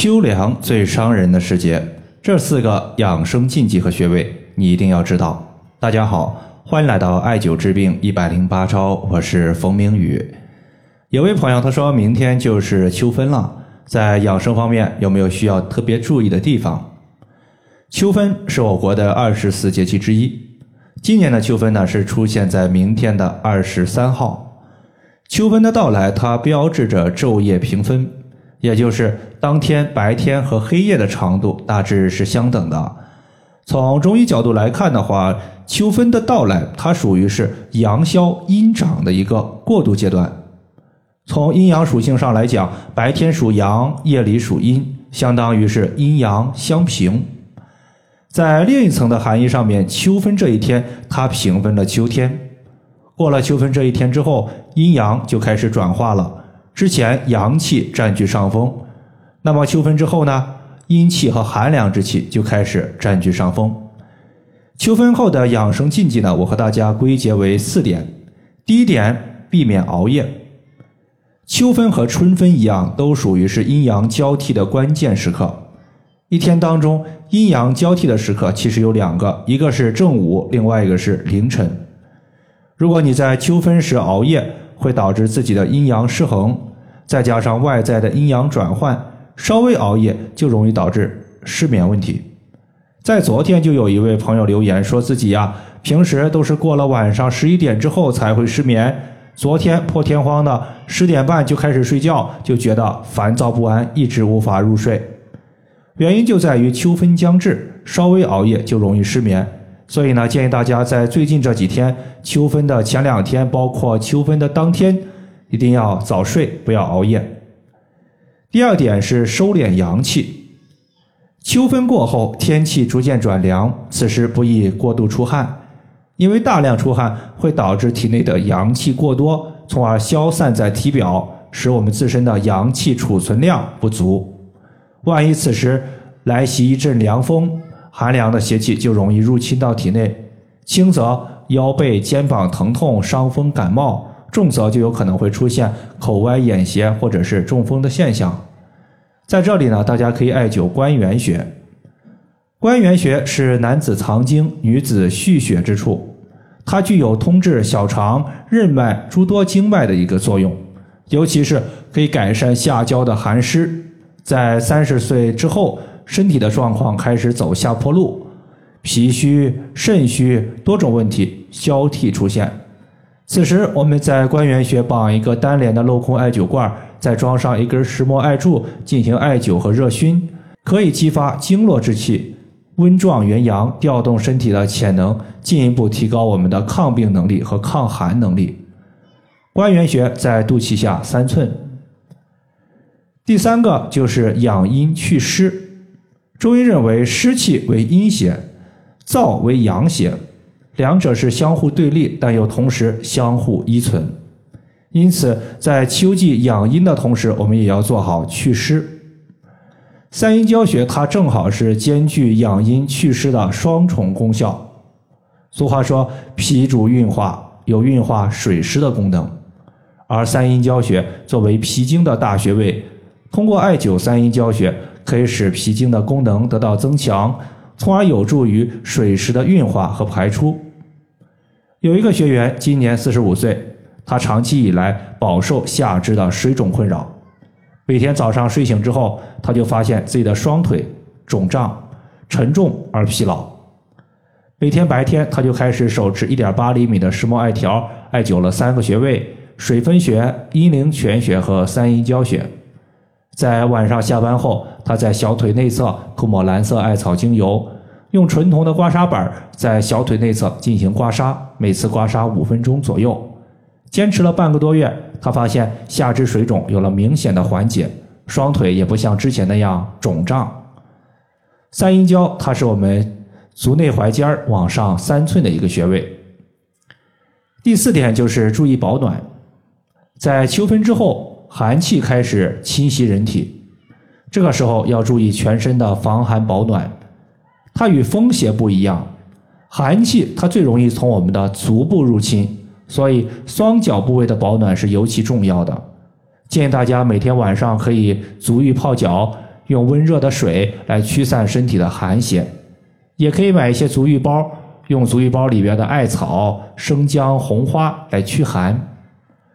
秋凉最伤人的时节，这四个养生禁忌和穴位你一定要知道。大家好，欢迎来到艾灸治病一百零八招，我是冯明宇。有位朋友他说明天就是秋分了，在养生方面有没有需要特别注意的地方？秋分是我国的二十四节气之一，今年的秋分呢是出现在明天的二十三号。秋分的到来，它标志着昼夜平分。也就是当天白天和黑夜的长度大致是相等的。从中医角度来看的话，秋分的到来，它属于是阳消阴长的一个过渡阶段。从阴阳属性上来讲，白天属阳，夜里属阴，相当于是阴阳相平。在另一层的含义上面，秋分这一天，它平分了秋天。过了秋分这一天之后，阴阳就开始转化了。之前阳气占据上风，那么秋分之后呢？阴气和寒凉之气就开始占据上风。秋分后的养生禁忌呢？我和大家归结为四点。第一点，避免熬夜。秋分和春分一样，都属于是阴阳交替的关键时刻。一天当中，阴阳交替的时刻其实有两个，一个是正午，另外一个是凌晨。如果你在秋分时熬夜，会导致自己的阴阳失衡，再加上外在的阴阳转换，稍微熬夜就容易导致失眠问题。在昨天就有一位朋友留言说自己呀，平时都是过了晚上十一点之后才会失眠，昨天破天荒的十点半就开始睡觉，就觉得烦躁不安，一直无法入睡。原因就在于秋分将至，稍微熬夜就容易失眠。所以呢，建议大家在最近这几天，秋分的前两天，包括秋分的当天，一定要早睡，不要熬夜。第二点是收敛阳气。秋分过后，天气逐渐转凉，此时不宜过度出汗，因为大量出汗会导致体内的阳气过多，从而消散在体表，使我们自身的阳气储存量不足。万一此时来袭一阵凉风，寒凉的邪气就容易入侵到体内，轻则腰背肩膀疼痛、伤风感冒，重则就有可能会出现口歪眼斜或者是中风的现象。在这里呢，大家可以艾灸关元穴。关元穴是男子藏精、女子蓄血之处，它具有通治小肠、任脉诸多经脉的一个作用，尤其是可以改善下焦的寒湿。在三十岁之后。身体的状况开始走下坡路，脾虚、肾虚多种问题交替出现。此时，我们在关元穴绑一个单联的镂空艾灸罐，再装上一根石墨艾柱进行艾灸和热熏，可以激发经络之气，温壮元阳，调动身体的潜能，进一步提高我们的抗病能力和抗寒能力。关元穴在肚脐下三寸。第三个就是养阴祛湿。中医认为湿气为阴邪，燥为阳邪，两者是相互对立，但又同时相互依存。因此，在秋季养阴的同时，我们也要做好祛湿。三阴交穴它正好是兼具养阴祛湿的双重功效。俗话说，脾主运化，有运化水湿的功能，而三阴交穴作为脾经的大穴位，通过艾灸三阴交穴。可以使脾经的功能得到增强，从而有助于水湿的运化和排出。有一个学员今年四十五岁，他长期以来饱受下肢的水肿困扰，每天早上睡醒之后，他就发现自己的双腿肿胀、沉重而疲劳。每天白天，他就开始手持一点八厘米的石墨艾条，艾灸了三个穴位：水分穴、阴陵泉穴和三阴交穴。在晚上下班后，他在小腿内侧涂抹蓝色艾草精油，用纯铜的刮痧板在小腿内侧进行刮痧，每次刮痧五分钟左右。坚持了半个多月，他发现下肢水肿有了明显的缓解，双腿也不像之前那样肿胀。三阴交，它是我们足内踝尖往上三寸的一个穴位。第四点就是注意保暖，在秋分之后。寒气开始侵袭人体，这个时候要注意全身的防寒保暖。它与风邪不一样，寒气它最容易从我们的足部入侵，所以双脚部位的保暖是尤其重要的。建议大家每天晚上可以足浴泡脚，用温热的水来驱散身体的寒邪。也可以买一些足浴包，用足浴包里边的艾草、生姜、红花来驱寒。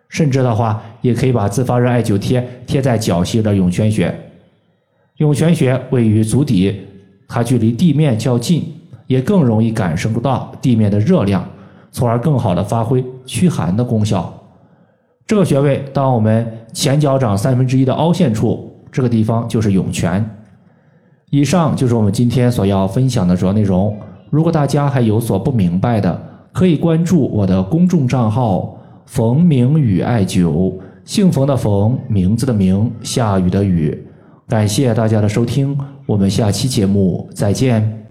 甚至的话，也可以把自发热艾灸贴贴在脚心的涌泉穴。涌泉穴位于足底，它距离地面较近，也更容易感受不到地面的热量，从而更好的发挥驱寒的功效。这个穴位，当我们前脚掌三分之一的凹陷处，这个地方就是涌泉。以上就是我们今天所要分享的主要内容。如果大家还有所不明白的，可以关注我的公众账号“冯明宇艾灸”，姓冯的冯，名字的名，下雨的雨。感谢大家的收听，我们下期节目再见。